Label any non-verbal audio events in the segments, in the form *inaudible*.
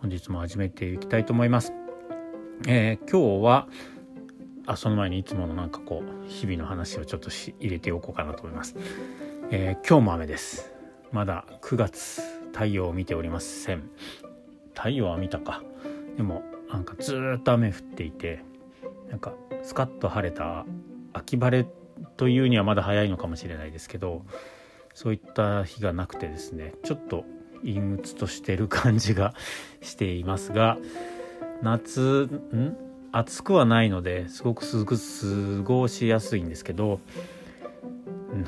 本日も始めていきたいと思います。えー、今日はあその前にいつものなんかこう日々の話をちょっと入れておこうかなと思います、えー、今日も雨です。まだ9月太陽を見ておりません。太陽は見たか。でもなんかずっと雨降っていてなんかスカッと晴れた秋晴れというにはまだ早いのかもしれないですけどそういった日がなくてですねちょっと陰鬱としてる感じがしていますが夏ん？暑くはないのですごく過ごしやすいんですけど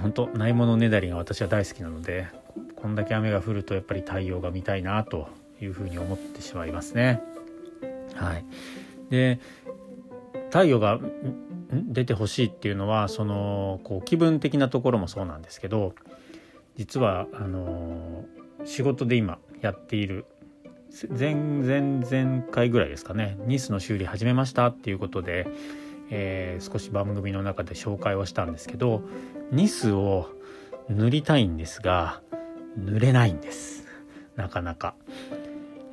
本当ないものねだりが私は大好きなのでこんだけ雨が降るとやっぱり太陽が見たいなというふうに思ってしまいますね。はい、で太陽が出てほしいっていうのはそのこう気分的なところもそうなんですけど実はあの仕事で今やっている前前前回ぐらいですかねニスの修理始めましたっていうことで、えー、少し番組の中で紹介をしたんですけどニスを塗りたいんですが塗れないんですなかなか。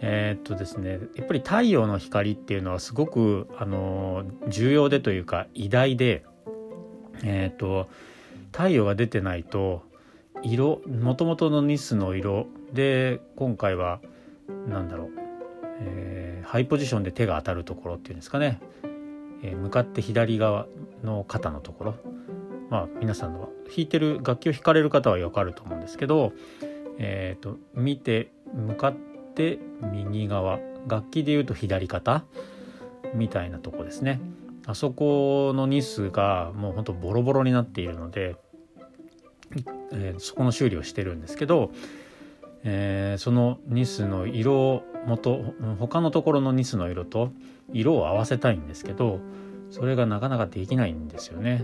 えー、っとですねやっぱり太陽の光っていうのはすごくあの重要でというか偉大で、えー、っと太陽が出てないと色もともとのニスの色で今回は何だろう、えー、ハイポジションで手が当たるところっていうんですかね、えー、向かって左側の肩のところ。まあ皆さんの弾いてる楽器を弾かれる方はよくあると思うんですけど、えーと、見て向かって右側。楽器でいうと左肩。みたいなとこですね。あそこのニスがもうほんとボロボロになっているので、えー、そこの修理をしてるんですけどえー、そのニスの色を元他のところのニスの色と色を合わせたいんですけどそれがなかなかできないんですよね。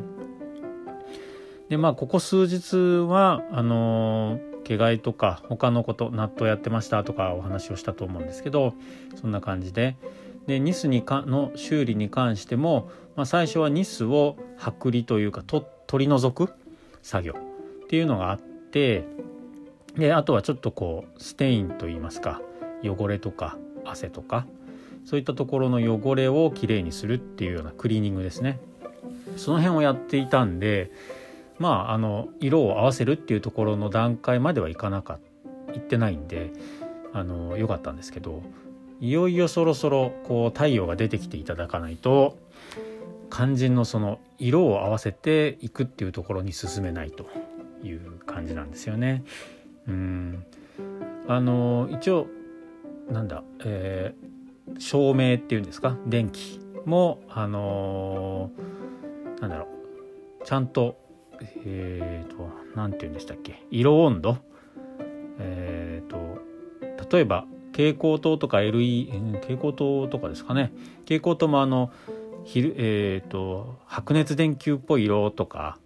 でまあここ数日はあの、毛替えとか他のこと納豆やってましたとかお話をしたと思うんですけどそんな感じででニスにかの修理に関しても、まあ、最初はニスを剥離というかと取り除く作業っていうのがあってであとはちょっとこうステインといいますか汚れとか汗とかそういったところの汚れをきれいにするっていうようなクリーニングですねその辺をやっていたんでまああの色を合わせるっていうところの段階まではいかなかいってないんであの良かったんですけどいよいよそろそろこう太陽が出てきていただかないと肝心のその色を合わせていくっていうところに進めないという感じなんですよね。うん。あの一応なんだ、えー、照明っていうんですか？電気もあのー、なんだろうちゃんとえっ、ー、と何て言うんでしたっけ？色温度？えっ、ー、と例えば蛍光灯とか LE 蛍光灯とかですかね？蛍光灯もあの昼えっ、と白熱電球っぽい色とか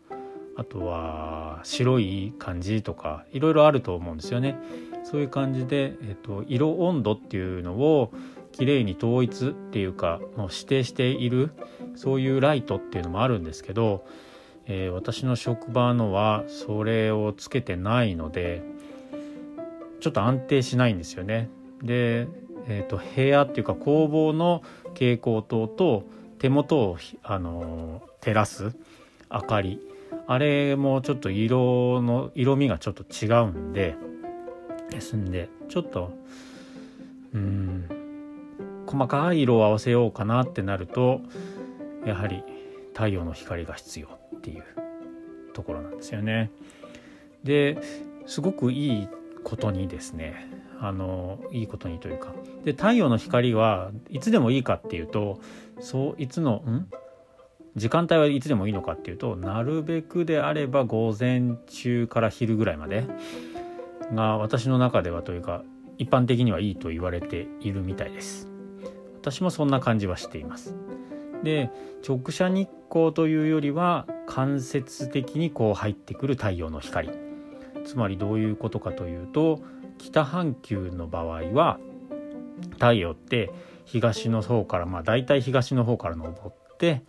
あとは白い感じとかいろいろあると思うんですよね。そういう感じで、えっと、色温度っていうのをきれいに統一っていうかもう指定しているそういうライトっていうのもあるんですけど、えー、私の職場のはそれをつけてないのでちょっと安定しないんですよね。で、えーと、部屋っていうか工房の蛍光灯と手元をあの照らす明かりあれもちょっと色の色味がちょっと違うんでですんでちょっとうん細かい色を合わせようかなってなるとやはり太陽の光が必要っていうところなんですよね。ですごくいいことにですねあのいいことにというかで太陽の光はいつでもいいかっていうとそういつのん？時間帯はいつでもいいのかっていうとなるべくであれば午前中から昼ぐらいまでが私の中ではというか一般的にはいいと言われているみたいです。私もそんな感じはしています。で直射日光というよりは間接的にこう入ってくる太陽の光。つまりどういうことかというと北半球の場合は太陽って東の方からまあ大体東の方から昇って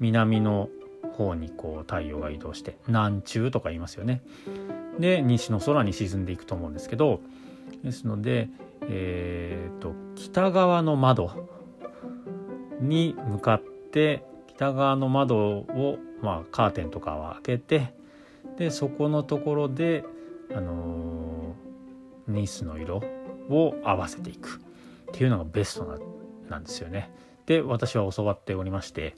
南の方にこう太陽が移動して南中とか言いますよね。で西の空に沈んでいくと思うんですけどですので、えーと、北側の窓に向かって北側の窓を、まあ、カーテンとかを開けてでそこのところで、あのー、ニスの色を合わせていくっていうのがベストななんですよね。で私は教わっておりまして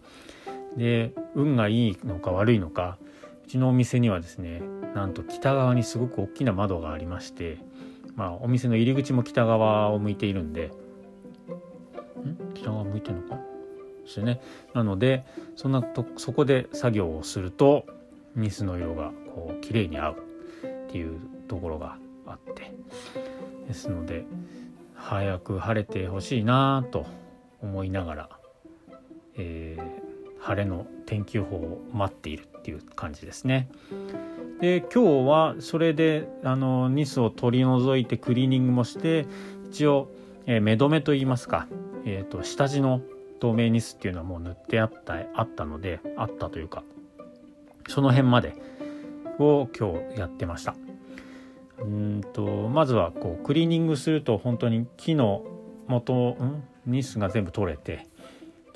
で運がいいのか悪いのかうちのお店にはですねなんと北側にすごく大きな窓がありましてまあお店の入り口も北側を向いているんでん？北側向いてるのか？ですよね。なのでそんなとそこで作業をするとニスの色がこう綺麗に合うっていうところがあってですので早く晴れてほしいなと思いながら、えー、晴れの天気予報を待っているっていう感じですね。で今日はそれであのニスを取り除いてクリーニングもして一応、えー、目止めといいますか、えーと、下地の透明ニスっていうのはもう塗ってあったあったのであったというかその辺までを今日やってました。うんとまずはこうクリーニングすると本当に木の元ん？ニスが全部取れて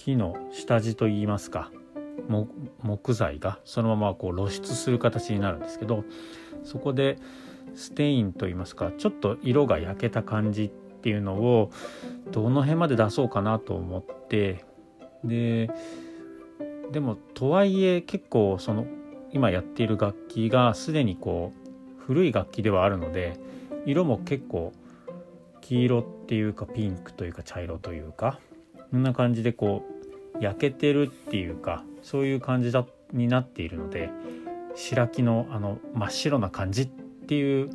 木の下地といいますか木材がそのままこう露出する形になるんですけどそこでステインといいますかちょっと色が焼けた感じっていうのをどの辺まで出そうかなと思ってででもとはいえ結構その今やっている楽器がすでにこう古い楽器ではあるので色も結構黄色っていうかピンクというか茶色というかこんな感じでこう焼けてるっていうかそういう感じだになっているので白木のあの真っ白な感じっていう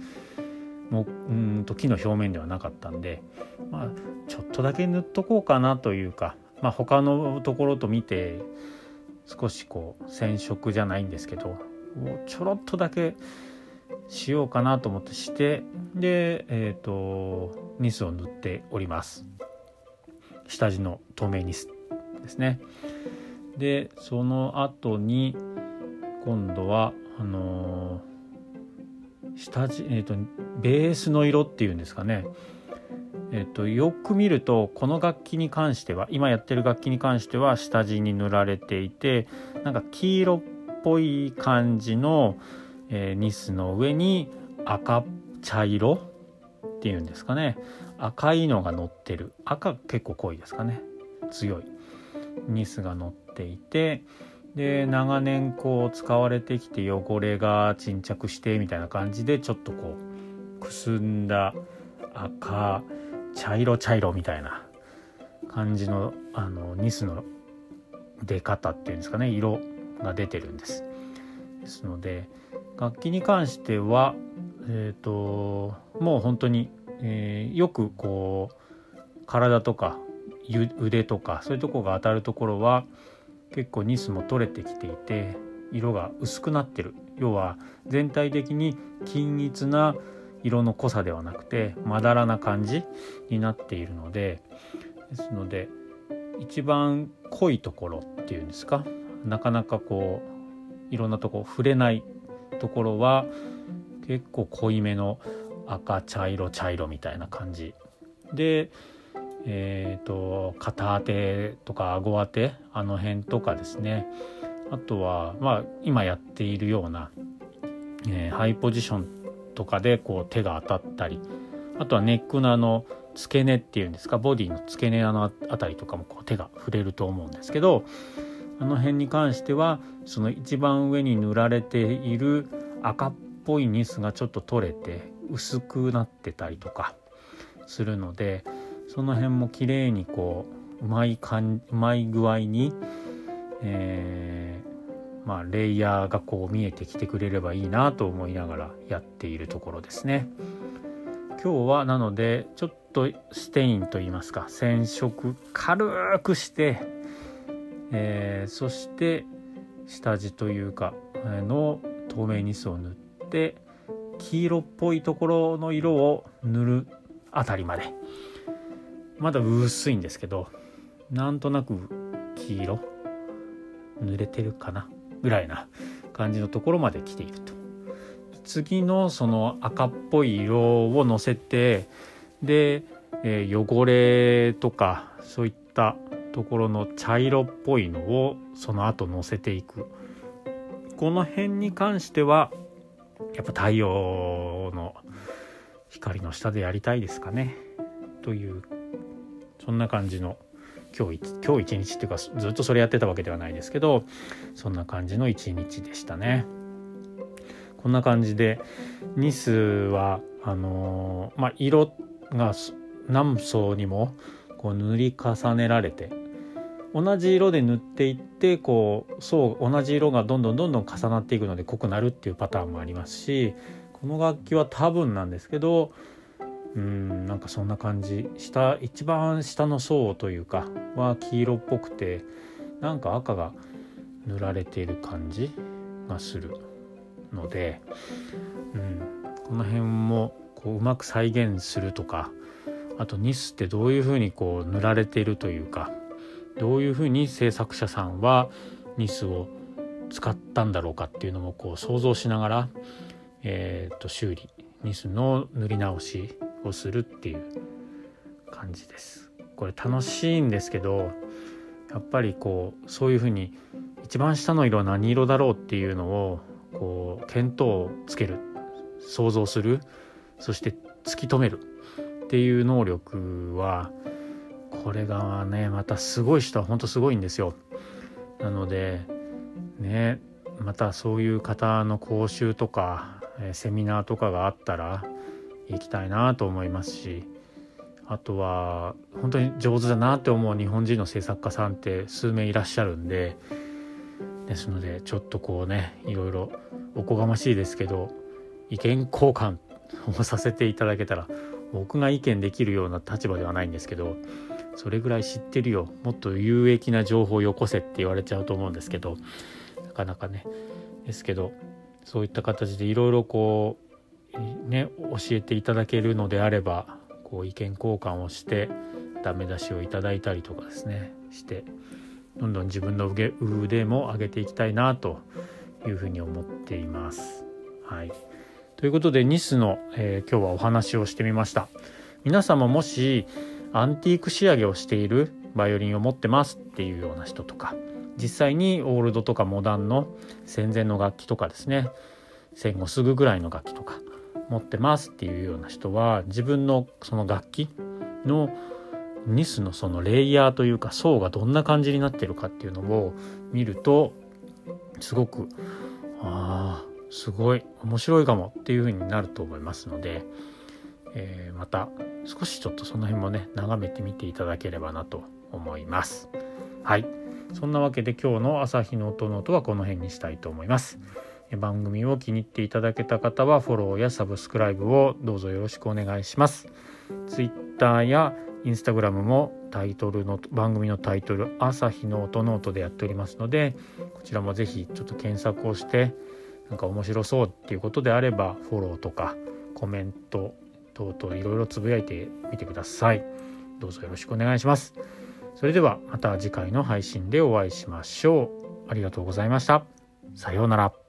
もううんと木の表面ではなかったんで、まあ、ちょっとだけ塗っとこうかなというか、まあ、他のところと見て少しこう染色じゃないんですけどちょろっとだけしようかなと思ってしてでえっ、ー、とニスを塗っております。下地の透明ニスですね。でその後に今度はあのー、下地え、ー、とベースの色っていうんですかね。えっと、よく見るとこの楽器に関しては今やってる楽器に関しては下地に塗られていてなんか黄色っぽい感じのえー、ニスの上に赤茶色っていうんですかね。赤いのが乗ってる。赤結構濃いですかね。強い。ニスが乗っていてで長年こう使われてきて汚れが沈着してみたいな感じでちょっとこうくすんだ赤茶色茶色みたいな感じのあのニスの出方っていうんですかね色が出てるんですですので楽器に関しては、えーと、もう本当に、えー、よくこう体とか腕とかそういうとこが当たるところは結構ニスも取れてきていて色が薄くなってる。要は全体的に均一な色の濃さではなくてまだらな感じになっているのでですので一番濃いところっていうんですか？なかなかこういろんなとこ触れないところは結構濃いめの赤茶色茶色みたいな感じ。でえ、ー、と肩当てとか顎当てあの辺とかですね。あとはまあ今やっているような、えー、ハイポジションとかでこう手が当たったりあとはネックのあの付け根っていうんですかボディの付け根のあたりとかもこう手が触れると思うんですけどあの辺に関してはその一番上に塗られている赤っぽいニスがちょっと取れて薄くなってたりとかするのでその辺も綺麗にこううまいかんうまい具合に、えー、まあ、レイヤーがこう見えてきてくれればいいなと思いながらやっているところですね。今日はなのでちょっとステインといいますか染色軽くして、えー、そして下地というかの透明ニスを塗って黄色っぽいところの色を塗るあたりまでまだ薄いんですけどなんとなく黄色濡れてるかなぐらいな感じのところまで来ていると。次のその赤っぽい色をのせてで、えー、汚れとかそういったところの茶色っぽいのをその後のせていく。この辺に関してはやっぱ太陽の光の下でやりたいですかね。というそんな感じの今日今日一日っていうかずっとそれやってたわけではないですけどそんな感じの一日でしたね。こんな感じでニスはあのー、まあ、色が何層にもこう塗り重ねられて同じ色で塗っていってこうそう同じ色がどんどんどんどん重なっていくので濃くなるっていうパターンもありますしこの楽器は多分なんですけどうんなんかそんな感じ。下一番下の層というかは黄色っぽくてなんか赤が塗られている感じがするので、うん、この辺もこううまく再現するとかあとニスってどういうふうにこう塗られているというかどういうふうに制作者さんはニスを使ったんだろうかっていうのもこう想像しながら、えー、と修理ニスの塗り直しをするっていう感じです。これ楽しいんですけどやっぱりこうそういうふうに一番下の色は何色だろうっていうのをこう見当をつける想像するそして突き止めるっていう能力はこれがねまたすごい人は本当すごいんですよ。なのでねまたそういう方の講習とかセミナーとかがあったら行きたいなと思いますしあとは本当に上手だなって思う日本人の制作家さんって数名いらっしゃるんでですのでちょっとこうねいろいろおこがましいですけど意見交換 *laughs* をさせていただけたら僕が意見できるような立場ではないんですけどそれぐらい知ってるよもっと有益な情報をよこせって言われちゃうと思うんですけどなかなかね。ですけどそういった形でいろいろこうね教えていただけるのであればこう意見交換をしてダメ出しをいただいたりとかですねしてどんどん自分の腕も上げていきたいなというふうに思っています。はい、ということでニスの、えー、今日はお話をしてみました。皆様もしアンティーク仕上げをしているバイオリンを持ってますっていうような人とか実際にオールドとかモダンの戦前の楽器とかですね戦後すぐぐらいの楽器とか持ってますっていうような人は自分のその楽器のニスのそのレイヤーというか層がどんな感じになってるかっていうのを見るとすごくああすごい面白いかもっていう風になると思いますので、えー、また少しちょっとその辺もね眺めてみていただければなと思います。はいそんなわけで今日の朝日の音の音はこの辺にしたいと思います。番組を気に入っていただけた方はフォローやサブスクライブをどうぞよろしくお願いします。Twitter やインスタグラムもタイトルの番組のタイトル「朝日の音ノート」でやっておりますのでこちらも是非ちょっと検索をしてなんか面白そうっていうことであればフォローとかコメント等々いろいろつぶやいてみてください。どうぞよろしくお願いします。それではまた次回の配信でお会いしましょう。ありがとうございました。さようなら。